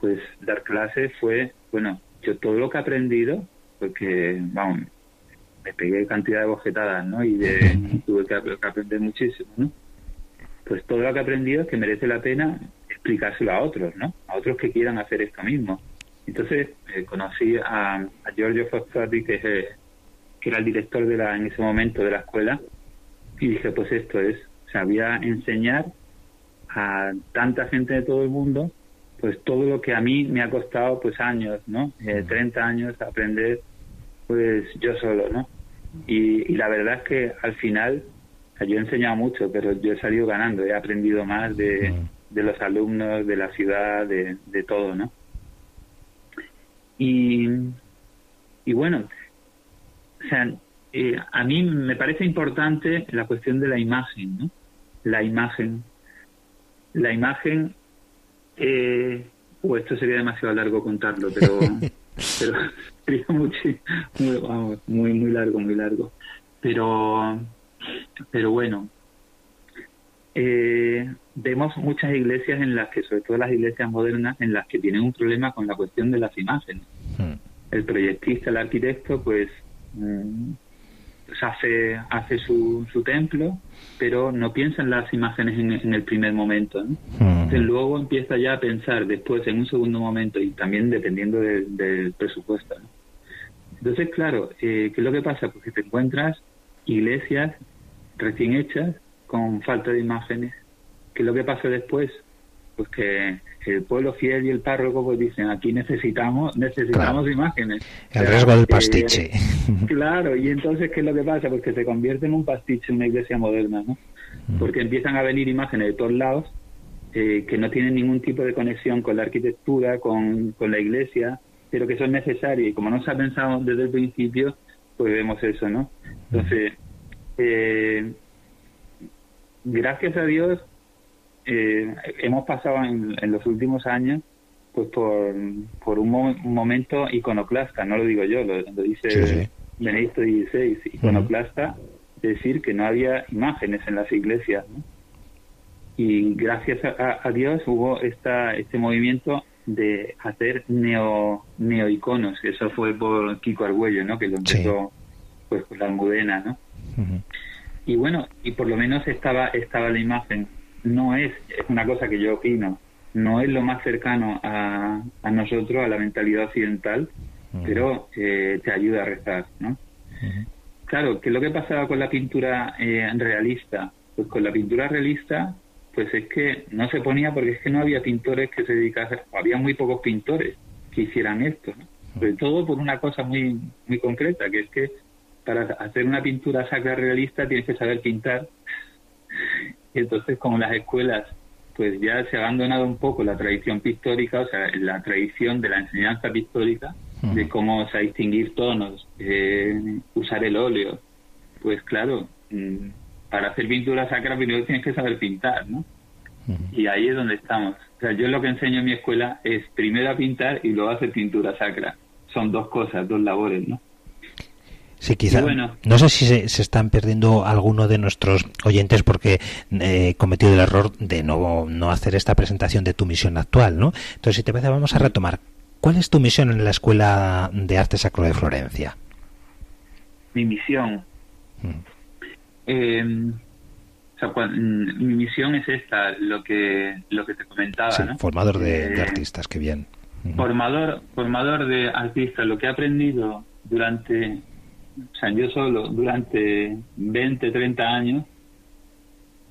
pues, dar clases fue, bueno, yo todo lo que he aprendido, porque, vamos, me pegué cantidad de bofetadas, ¿no? Y de, tuve que, aprender muchísimo, ¿no? Pues todo lo que he aprendido es que merece la pena explicárselo a otros, ¿no? A otros que quieran hacer esto mismo. Entonces eh, conocí a, Giorgio Fossati, que, que era el director de la, en ese momento de la escuela, y dije, pues esto es, sabía enseñar a tanta gente de todo el mundo, pues todo lo que a mí me ha costado pues años, ¿no? Eh, 30 años aprender, pues yo solo, ¿no? Y, la verdad es que al final, yo he enseñado mucho, pero yo he salido ganando, he aprendido más de, de los alumnos, de la ciudad, de, de todo, ¿no? Y, y bueno, o sea, eh, a mí me parece importante la cuestión de la imagen, ¿no? La imagen. La imagen, eh, uh, esto sería demasiado largo contarlo, pero, pero sería muy, muy, muy largo, muy largo. Pero, pero bueno, eh, vemos muchas iglesias en las que, sobre todo las iglesias modernas, en las que tienen un problema con la cuestión de las imágenes. Hmm. El proyectista, el arquitecto, pues, mm, pues hace, hace su, su, templo, pero no piensa en las imágenes en, el primer momento. ¿no? Entonces, luego empieza ya a pensar después en un segundo momento y también dependiendo del presupuesto. Entonces, claro, eh, ¿qué es lo que pasa? Porque te encuentras iglesias recién hechas con falta de imágenes. ¿Qué es lo que pasa después? Pues que el pueblo fiel y el párroco pues dicen aquí necesitamos necesitamos imágenes. El riesgo del pastiche. claro, y entonces ¿qué es lo que pasa? Pues que se convierte en un pastiche una iglesia moderna, ¿no? Mm. Porque empiezan a venir imágenes de todos lados eh, que no tienen ningún tipo de conexión con la arquitectura, con, con la iglesia, pero que son necesarias y como no se ha pensado desde el principio, pues vemos eso, ¿no? Entonces, eh, gracias a Dios, eh, hemos pasado en, los últimos años pues por, por un, momento iconoclasta, no lo digo yo, lo, dice Benedicto XVI, iconoclasta, decir que no había imágenes en las iglesias. Y gracias a, Dios hubo esta, este movimiento de hacer neo, neoiconos, eso fue por Kiko Argüello, ¿no? que lo empezó pues con la almudena, ¿no? y bueno, y por lo menos estaba, estaba la imagen. No es, es una cosa que yo opino, no es lo más cercano a, a nosotros, a la mentalidad occidental, pero eh, te ayuda a rezar, ¿no? Claro, ¿qué es lo que pasaba con la pintura eh, realista? Pues con la pintura realista, pues es que no se ponía porque es que no había pintores que se dedicasen, había muy pocos pintores que hicieran esto, ¿no? Sobre todo por una cosa muy, muy concreta, que es que para hacer una pintura sacra realista tienes que saber pintar. Y entonces, como las escuelas, pues ya se ha abandonado un poco la tradición pictórica, o sea, la tradición de la enseñanza pictórica, de cómo se distinguir tonos, eh, usar el óleo. Pues claro, mm, para hacer pintura sacra primero tienes que saber pintar, ¿no? Y ahí es donde estamos. O sea, yo lo que enseño en mi escuela es primero a pintar y luego a hacer pintura sacra. Son dos cosas, dos labores, ¿no? Sí, quizá. no sé si se, están perdiendo alguno de nuestros oyentes porque he cometido el error de no, no hacer esta presentación de tu misión actual, ¿no? Entonces, si te parece, vamos a retomar. ¿Cuál es tu misión en la Escuela de Arte Sacro de Florencia? Mi misión. Eh, o sea, mi misión es esta, lo que lo que te comentaba, Formador de, eh, artistas, qué bien. Formador, formador de artistas, lo que he aprendido durante, o sea, yo solo, durante 20, 30 años,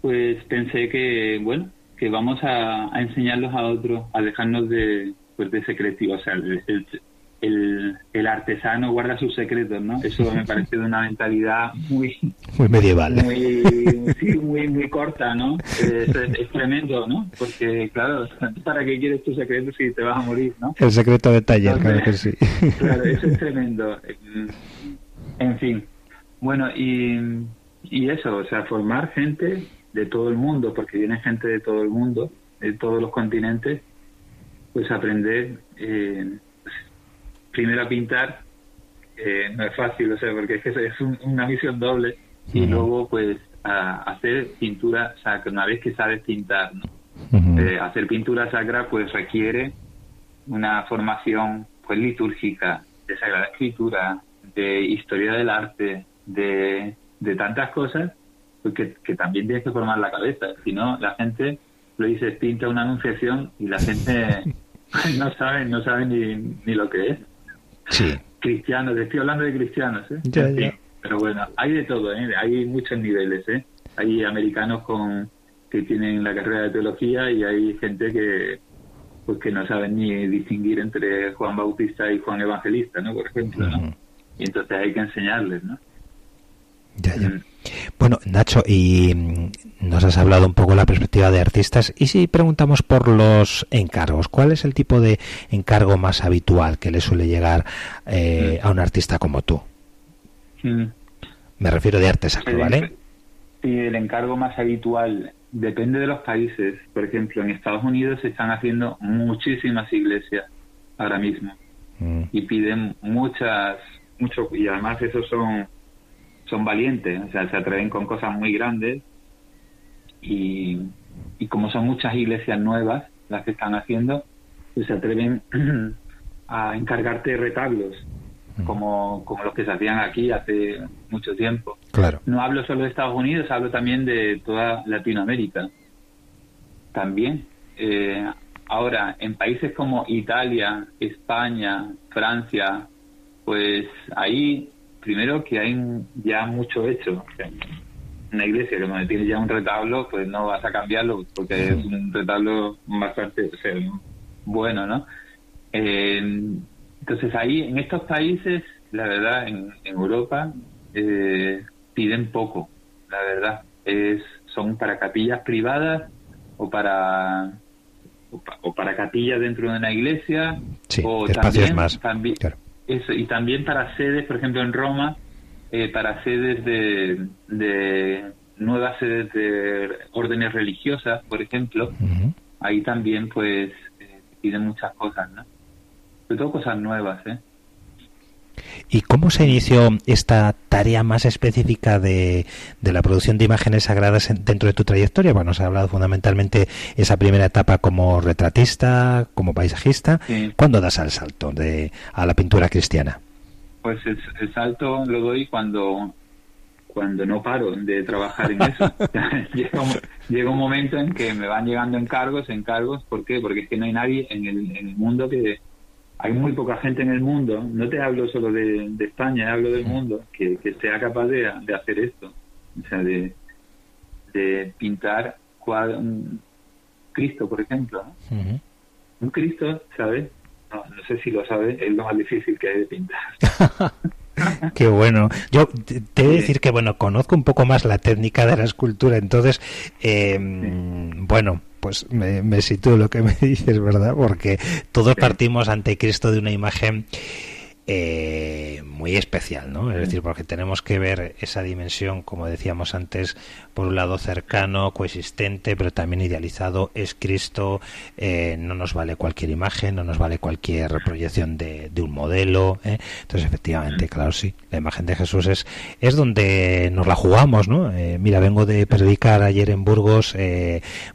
pues pensé que, bueno, que vamos a, enseñarlos a otros, a dejarnos de, pues de secretivo, o sea, el, el, artesano guarda sus secretos, ¿no? Eso me parece de una mentalidad muy... Muy medieval. Muy, sí, muy, muy corta, ¿no? Es, tremendo, ¿no? Porque, claro, ¿para qué quieres tus secretos si te vas a morir, no? El secreto de taller, claro que sí. Claro, eso es tremendo. En fin. Bueno, y, y eso, o sea, formar gente de todo el mundo, porque viene gente de todo el mundo, de todos los continentes, pues aprender... Eh, primero a pintar, eh, no es fácil, o sea, porque es que es una misión doble, y luego pues a hacer pintura sacra, una vez que sabes pintar, eh, hacer pintura sacra pues requiere una formación pues litúrgica, de sagrada escritura, de historia del arte, de, de tantas cosas, pues que, también tienes que formar la cabeza, si no la gente lo dice pinta una anunciación y la gente no sabe, no sabe ni, ni lo que es. Sí. Cristianos, estoy hablando de cristianos, ¿eh? Pero bueno, hay de todo, ¿eh? Hay muchos niveles, ¿eh? Hay americanos con que tienen la carrera de teología y hay gente que pues que no saben ni distinguir entre Juan Bautista y Juan Evangelista, ¿no? Por ejemplo, ¿no? Y entonces hay que enseñarles, ¿no? Ya, ya. Mm. Bueno, Nacho, y mm, nos has hablado un poco de la perspectiva de artistas. ¿Y si preguntamos por los encargos? ¿Cuál es el tipo de encargo más habitual que le suele llegar eh, a un artista como tú? Mm. Me refiero de arte sacro, ¿vale? Sí, el encargo más habitual depende de los países. Por ejemplo, en Estados Unidos se están haciendo muchísimas iglesias ahora mismo mm. y piden muchas, mucho, y además esos son son valientes, o sea, se atreven con cosas muy grandes y, y como son muchas iglesias nuevas las que están haciendo, pues se atreven a encargarte retablos como, como los que se hacían aquí hace mucho tiempo. Claro. No hablo solo de Estados Unidos, hablo también de toda Latinoamérica. También. Eh, ahora, en países como Italia, España, Francia, pues ahí primero que hay ya mucho hecho. Una iglesia que donde tienes ya un retablo, pues no vas a cambiarlo porque es un retablo bastante bueno, ¿no? Eh, entonces ahí, en estos países, la verdad, en, Europa, eh, piden poco, la verdad. es Son para capillas privadas o para o, para capillas dentro de una iglesia o también, más. También, eso, y también para sedes, por ejemplo, en Roma, eh, para sedes de, de, nuevas sedes de órdenes religiosas, por ejemplo, ahí también pues eh, piden muchas cosas, ¿no? Sobre todo cosas nuevas, ¿eh? ¿Y cómo se inició esta tarea más específica de, de, la producción de imágenes sagradas dentro de tu trayectoria? Bueno, nos ha hablado fundamentalmente esa primera etapa como retratista, como paisajista. ¿Cuándo das el salto de, a la pintura cristiana? Pues el, salto lo doy cuando cuando no paro de trabajar en eso. llega, un, llega, un, momento en que me van llegando encargos, encargos. ¿Por qué? Porque es que no hay nadie en el, en el mundo que, hay muy poca gente en el mundo, no te hablo solo de, España, hablo del mundo, que, sea capaz de, hacer esto, o sea, de, pintar un Cristo, por ejemplo. Un Cristo, ¿sabes? No, sé si lo sabes, es lo más difícil que hay de pintar. Qué bueno. Yo te voy a decir que, bueno, conozco un poco más la técnica de la escultura, entonces, eh, bueno, pues me, me sitúo lo que me dices, ¿verdad? Porque todos partimos ante Cristo de una imagen eh, muy especial, ¿no? Es decir, porque tenemos que ver esa dimensión, como decíamos antes, por un lado cercano, coexistente, pero también idealizado, es Cristo, eh, no nos vale cualquier imagen, no nos vale cualquier proyección de, un modelo. ¿eh? Entonces, efectivamente, claro, sí, la imagen de Jesús es, es donde nos la jugamos, ¿no? Eh, mira, vengo de predicar ayer en Burgos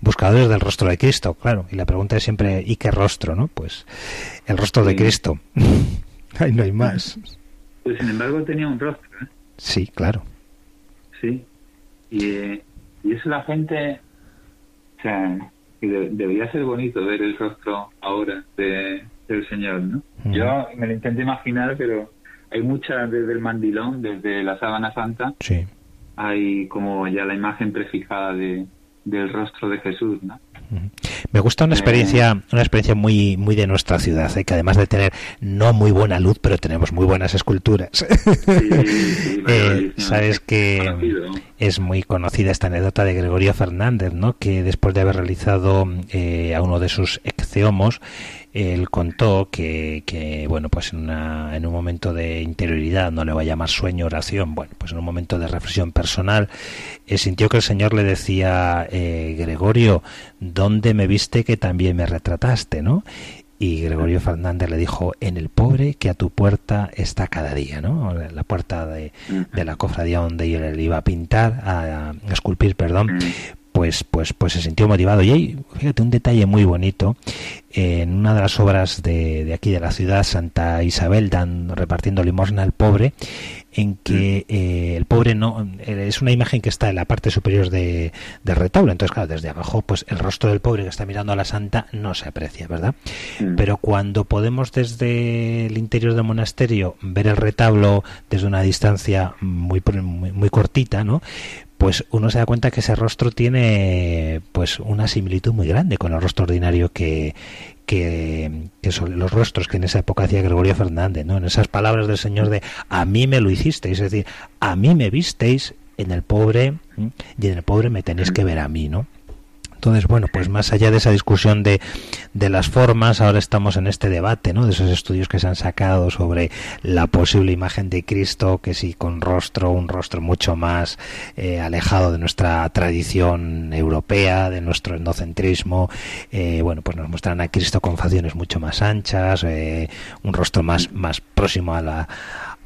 Buscadores del Rostro de Cristo, claro, y la pregunta es siempre, ¿y qué rostro, no? Pues el rostro de Cristo. Ahí no hay más. Pues sin embargo tenía un rostro, ¿eh? Sí, claro. Sí. Y, eh, y eso la gente, o sea, debería ser bonito ver el rostro ahora de, del Señor, ¿no? Yo me lo intenté imaginar, pero hay muchas desde el mandilón, desde la sábana santa. Sí. Hay como ya la imagen prefijada de, del rostro de Jesús, ¿no? Me gusta una experiencia, una experiencia muy, muy de nuestra ciudad, ¿eh? que además de tener no muy buena luz, pero tenemos muy buenas esculturas. Eh, sabes que es muy conocida esta anécdota de Gregorio Fernández, ¿no? Que después de haber realizado eh, a uno de sus exceomos, él contó que, que bueno, pues en, una, en un momento de interioridad, no le voy a llamar sueño, oración, bueno, pues en un momento de reflexión personal, eh, sintió que el Señor le decía, eh, Gregorio, ¿dónde me viste que también me retrataste, no? Y Gregorio Fernández le dijo, en el pobre que a tu puerta está cada día, ¿no? La puerta de, de la cofradía donde él iba a pintar, a, a esculpir, perdón, pues, pues, pues se sintió motivado. Y hay, fíjate, un detalle muy bonito. En una de las obras de, de aquí de la ciudad, Santa Isabel, dan, repartiendo limosna al pobre, en que mm. eh, el pobre no es una imagen que está en la parte superior de, del retablo entonces claro desde abajo pues el rostro del pobre que está mirando a la santa no se aprecia verdad mm. pero cuando podemos desde el interior del monasterio ver el retablo desde una distancia muy muy, muy cortita no pues uno se da cuenta que ese rostro tiene pues una similitud muy grande con el rostro ordinario que, que, son los rostros que en esa época hacía Gregorio Fernández, ¿no? En esas palabras del Señor de a mí me lo hicisteis, es decir, a mí me visteis en el pobre y en el pobre me tenéis que ver a mí, ¿no? Entonces, bueno, pues más allá de esa discusión de, de las formas, ahora estamos en este debate, ¿no? De esos estudios que se han sacado sobre la posible imagen de Cristo, que sí con rostro, un rostro mucho más eh, alejado de nuestra tradición europea, de nuestro etnocentrismo, eh, bueno, pues nos muestran a Cristo con facciones mucho más anchas, eh, un rostro más, más próximo a la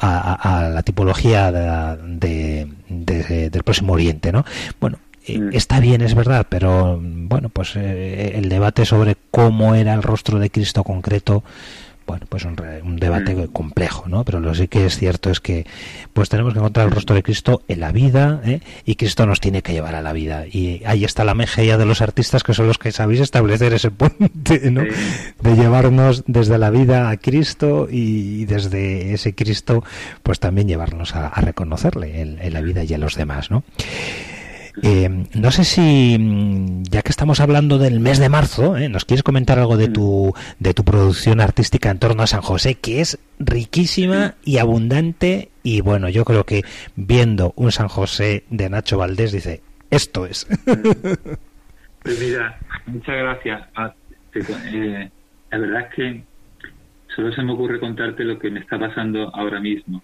a, la tipología de, del próximo Oriente, ¿no? Bueno. Está bien, es verdad, pero bueno, pues eh, el debate sobre cómo era el rostro de Cristo concreto, bueno, pues un, un debate mm. complejo, ¿no? Pero lo sí que es cierto es que pues tenemos que encontrar el rostro de Cristo en la vida ¿eh? y Cristo nos tiene que llevar a la vida. Y ahí está la mejeía de los artistas que son los que sabéis establecer ese puente, ¿no? De llevarnos desde la vida a Cristo y desde ese Cristo pues también llevarnos a, reconocerle en, en, la vida y a los demás, ¿no? Eh, no sé si, mm, ya que estamos hablando del mes de marzo, ¿eh? ¿nos quieres comentar algo de tu, de tu producción artística en torno a San José, que es riquísima y abundante? Y bueno, yo creo que viendo un San José de Nacho Valdés, dice, esto es. Pues mira, muchas gracias. Ah, eh, la verdad es que solo se me ocurre contarte lo que me está pasando ahora mismo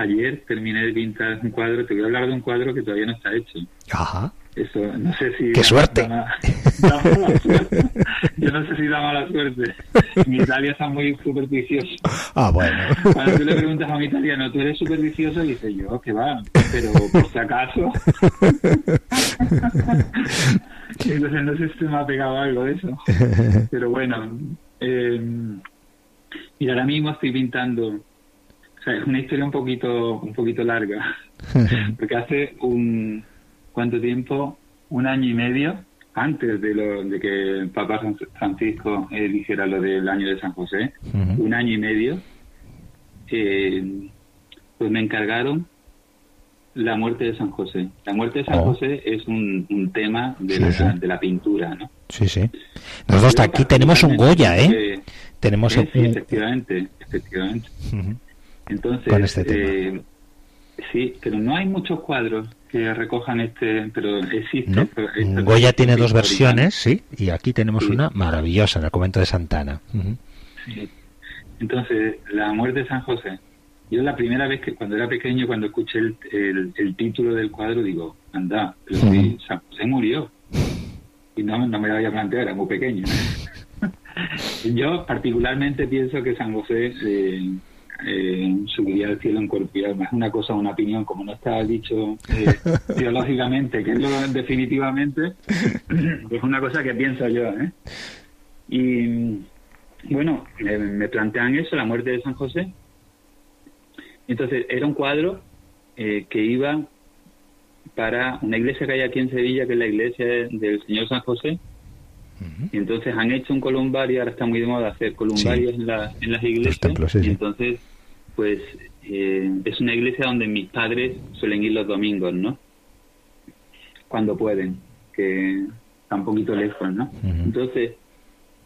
ayer terminé de pintar un cuadro, te voy a hablar de un cuadro que todavía no está hecho. Ajá. Eso, no sé si... ¡Qué suerte! Yo no sé si da mala suerte. Mi Italia está muy supersticioso. Ah, bueno. Cuando tú le preguntas a mi italiano, ¿tú eres supersticioso? Dice yo, que va, pero por si acaso. Entonces no sé si me ha pegado algo de eso. Pero bueno, eh, mira, ahora mismo estoy pintando o sea, es una historia un poquito, un poquito larga, porque hace un, ¿cuánto tiempo? Un año y medio antes de, lo, de que el Papa Francisco eh, dijera lo del año de San José, un año y medio, eh, pues me encargaron la muerte de San José. La muerte de San oh. José es un, un tema de, la, de la pintura, ¿no? Sí, sí. Nosotros aquí tenemos un Goya, ¿eh? tenemos sí, efectivamente, efectivamente. Entonces, este eh, sí, pero no hay muchos cuadros que recojan este, pero existe. Goya tiene dos versiones, sí, y aquí tenemos una maravillosa en el convento de Santana. Entonces, la muerte de San José. Yo la primera vez que cuando era pequeño, cuando escuché el, el, título del cuadro, digo, anda, pero San José murió. Y no, no me lo había planteado, era muy pequeño. Yo particularmente pienso que San José eh, eh, subiría al cielo en cuerpo y alma. Es una cosa, una opinión, como no está dicho eh, teológicamente, que es lo definitivamente, es una cosa que pienso yo. ¿eh? Y bueno, me plantean eso, la muerte de San José. Entonces, era un cuadro que iba para una iglesia que hay aquí en Sevilla, que es la iglesia del Señor San José, y entonces han hecho un columbario, ahora está muy de moda hacer columbarios en, la, en las iglesias. y entonces, pues eh, es una iglesia donde mis padres suelen ir los domingos, ¿no? Cuando pueden, que está un poquito lejos, ¿no? Entonces,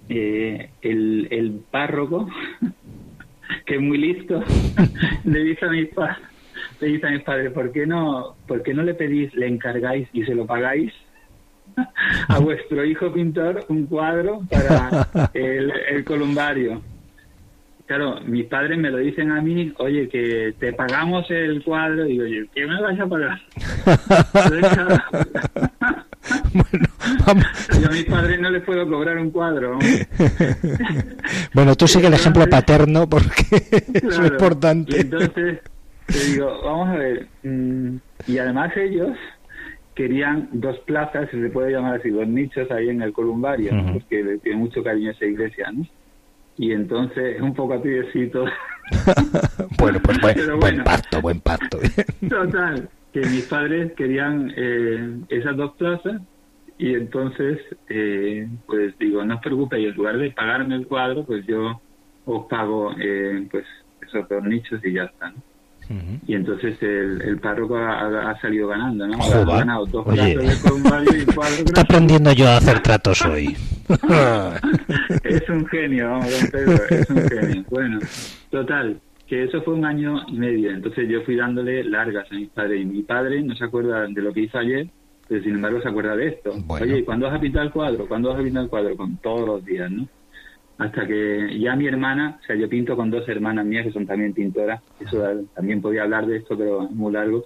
eh, el, el párroco, que es muy listo, le dice a mis padres, le dice a mis padres, ¿por qué no, por qué no le pedís, le encargáis y se lo pagáis? a vuestro hijo pintor un cuadro para el, columbario. Claro, mis padres me lo dicen a mí, oye, que te pagamos el cuadro, y digo, yo, ¿qué me vais a pagar? bueno, Yo a mis padres no les puedo cobrar un cuadro. bueno, tú sigue el ejemplo paterno porque es importante. entonces, te digo, vamos a ver, mm, y además ellos querían dos plazas, se le puede llamar así, dos nichos ahí en el columbario, porque le tiene mucho cariño a esa iglesia, ¿no? Y entonces, un poco a piecito. bueno, pues buen, parto, buen parto. Total, que mis padres querían eh, esas dos plazas y entonces, eh, pues digo, no os preocupéis, en lugar de pagarme el cuadro, pues yo os pago eh, pues esos dos nichos y ya está, ¿no? Y entonces el, el párroco ha, salido ganando, ¿no? Ha ganado dos Oye, de y Está aprendiendo yo a hacer tratos hoy. es un genio, vamos, don Pedro, es un genio. Bueno, total, que eso fue un año y medio. Entonces yo fui dándole largas a mis padres. Y mi padre no se acuerda de lo que hizo ayer, pero sin embargo se acuerda de esto. Oye, ¿cuándo vas a pintar el cuadro? ¿Cuándo vas a pintar el cuadro? Con todos los días, ¿no? Hasta que ya mi hermana, o sea, yo pinto con dos hermanas mías que son también pintoras, eso también podía hablar de esto, pero es muy largo,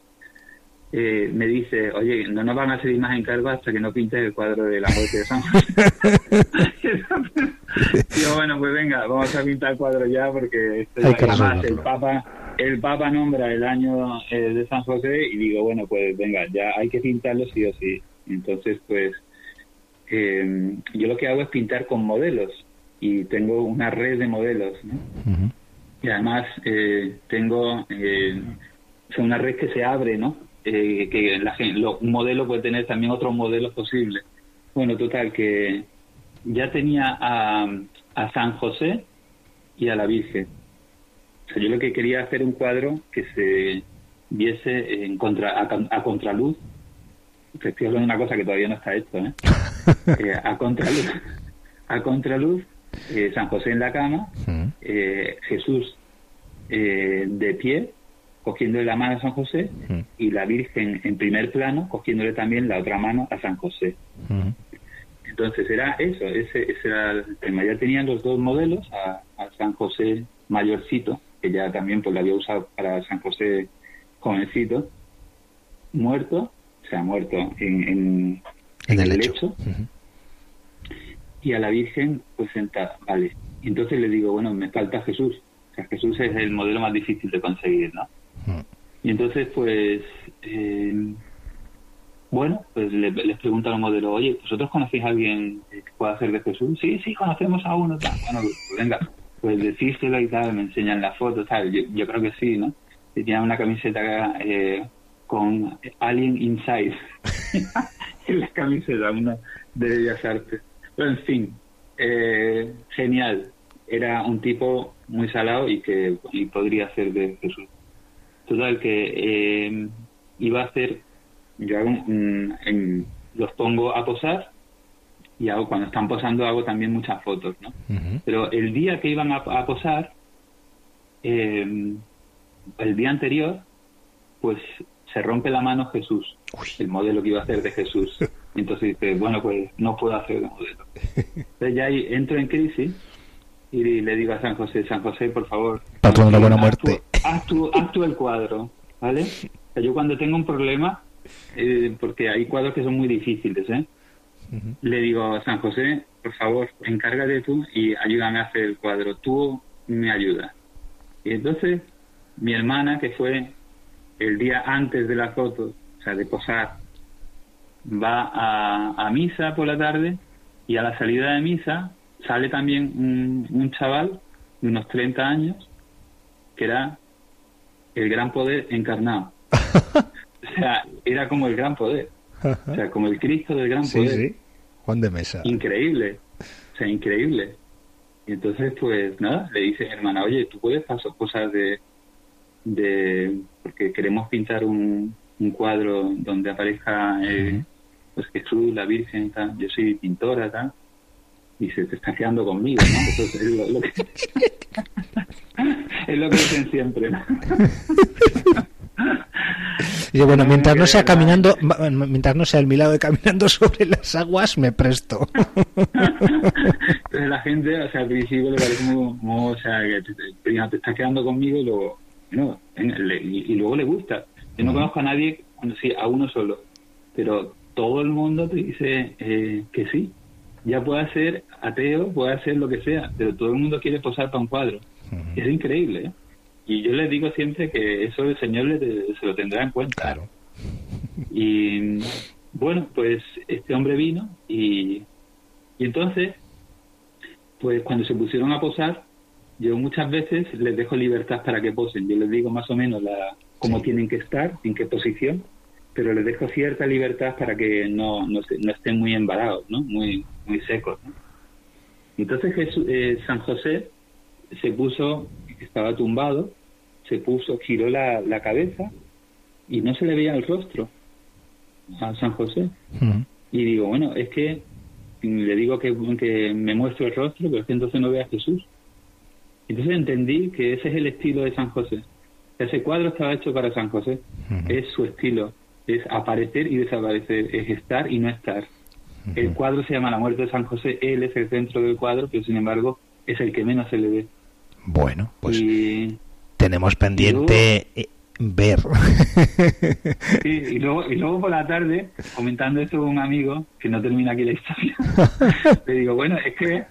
eh, me dice, oye, no nos van a hacer más encargos hasta que no pintes el cuadro de la muerte de San José. Digo, bueno, pues venga, vamos a pintar el cuadro ya porque esto además el Papa el Papa nombra el año eh, de San José y digo, bueno, pues venga, ya hay que pintarlo sí o sí. Entonces, pues eh, yo lo que hago es pintar con modelos y tengo una red de modelos. ¿no? Y además eh, tengo eh, una red que se abre, ¿no? Eh, que la, un modelo puede tener también otros modelos posibles. Bueno, total, que ya tenía a, a San José y a la Virgen. O sea, yo lo que quería hacer un cuadro que se viese en contra, a, contraluz. Te estoy hablando de una cosa que todavía no está hecho, ¿eh? eh a contraluz. A contraluz eh, San José en la cama, eh, Jesús eh, de pie, cogiéndole la mano a San José, y la Virgen en primer plano, cogiéndole también la otra mano a San José. Entonces era eso, ese, era el tema. Ya tenían los dos modelos, a, San José mayorcito, que ya también pues lo había usado para San José jovencito, muerto, o sea, muerto en, en, el, lecho y a la Virgen pues sentada, vale. Y entonces le digo, bueno, me falta Jesús. O sea, Jesús es el modelo más difícil de conseguir, ¿no? Mm. Y entonces pues, eh, bueno, pues le, les pregunto al modelo, oye, ¿vosotros conocéis a alguien que pueda hacer de Jesús? Sí, sí, conocemos a uno. Tal. Bueno, pues venga, pues decírselo y tal, me enseñan la foto, tal. Yo, yo creo que sí, ¿no? Y tiene una camiseta eh, con Alien Inside en la camiseta, una de Bellas Artes. Pero en fin, eh, genial. Era un tipo muy salado y que podría ser de Jesús. Total, que eh, iba a hacer, yo hago, los pongo a posar y hago, cuando están posando hago también muchas fotos, ¿no? Pero el día que iban a, posar, eh, el día anterior, pues se rompe la mano Jesús, el modelo que iba a hacer de Jesús. Entonces dice, bueno, pues no puedo hacer el modelo. Entonces ya ahí entro en crisis y le digo a San José, San José, por favor, patrón de la buena muerte, haz tú, haz tú el cuadro, ¿vale? yo cuando tengo un problema, eh, porque hay cuadros que son muy difíciles, ¿eh? Le digo a San José, por favor, encárgate tú y ayúdame a hacer el cuadro. Tú me ayudas. Y entonces mi hermana, que fue el día antes de la foto, o sea, de posar, va a, misa por la tarde y a la salida de misa sale también un, un chaval de unos 30 años que era el gran poder encarnado. o sea, era como el gran poder. O sea, como el Cristo del gran poder. Sí, Juan de Mesa. Increíble. O sea, increíble. Y entonces, pues nada, le dice hermana, oye, tú puedes pasar cosas de, de. Porque queremos pintar un, un cuadro donde aparezca eh, pues Jesús, la Virgen, tal. yo soy pintora, tal. Y se te está quedando conmigo, ¿no? Entonces, es lo, que, es lo que dicen siempre, ¿no? Y bueno, mientras no sea caminando, mientras no sea el milagro de caminando sobre las aguas, me presto. la gente, o sea, al principio le parece muy, o sea, que te, te estás quedando conmigo y luego, no, y, luego le gusta. Yo no conozco a nadie, bueno, sí, a uno solo, pero todo el mundo te dice eh, que sí. Ya puede ser ateo, puede ser lo que sea, pero todo el mundo quiere posar para un cuadro. Es increíble, ¿eh? Y yo les digo siempre que eso el Señor se lo tendrá en cuenta. Claro. Y bueno, pues este hombre vino y, y entonces, pues cuando se pusieron a posar, yo muchas veces les dejo libertad para que posen. Yo les digo más o menos la, cómo tienen que estar, en qué posición, pero les dejo cierta libertad para que no, no, estén muy embarados, ¿no? muy, muy secos. Entonces Jesús, eh, San José se puso, estaba tumbado, se puso, giró la, la cabeza y no se le veía el rostro a San José. Y digo, bueno, es que le digo que, que me muestro el rostro, pero es que entonces no ve a Jesús. Entonces entendí que ese es el estilo de San José. Ese cuadro estaba hecho para San José. Es su estilo. Es aparecer y desaparecer. Es estar y no estar. El cuadro se llama La muerte de San José. Él es el centro del cuadro, pero sin embargo es el que menos se le ve. Bueno, pues tenemos pendiente eh, ver. Sí, y luego, y luego por la tarde, comentando esto con un amigo, que no termina aquí la historia, le digo, bueno, es que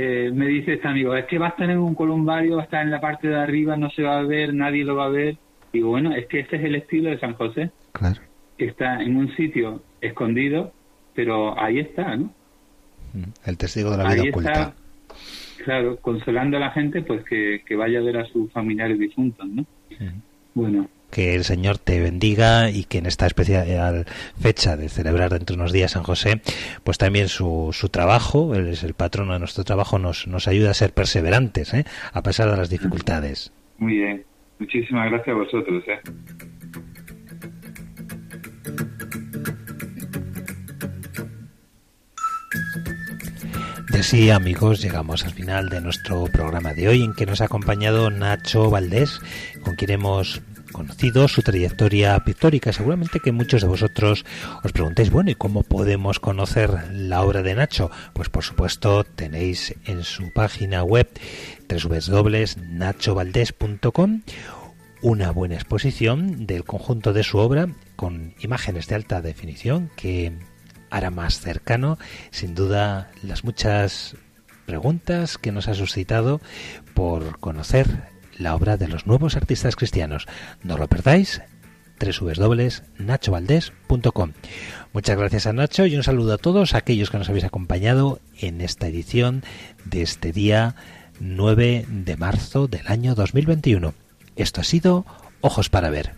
eh, me dice este amigo, es que va a estar en un columbario, va a estar en la parte de arriba, no se va a ver, nadie lo va a ver. Digo, bueno, es que este es el estilo de San José. Claro. Está en un sitio escondido, pero ahí está, ¿no? El testigo de la vida oculta claro, consolando a la gente, pues que, vaya a ver a sus familiares difuntos, ¿no? Bueno. Que el Señor te bendiga y que en esta especial fecha de celebrar dentro de unos días San José, pues también su, su trabajo, él es el patrono de nuestro trabajo, nos, nos ayuda a ser perseverantes, ¿eh? a pesar de las dificultades. Muy bien, muchísimas gracias a vosotros. ¿eh? así, amigos, llegamos al final de nuestro programa de hoy en que nos ha acompañado Nacho Valdés, con quien hemos conocido su trayectoria pictórica. Seguramente que muchos de vosotros os preguntéis, bueno, ¿y cómo podemos conocer la obra de Nacho? Pues por supuesto tenéis en su página web www.nachovaldés.com una buena exposición del conjunto de su obra con imágenes de alta definición que hará más cercano, sin duda, las muchas preguntas que nos ha suscitado por conocer la obra de los nuevos artistas cristianos. No lo perdáis, www.nachovaldés.com. Muchas gracias a Nacho y un saludo a todos aquellos que nos habéis acompañado en esta edición de este día 9 de marzo del año 2021. Esto ha sido Ojos para Ver.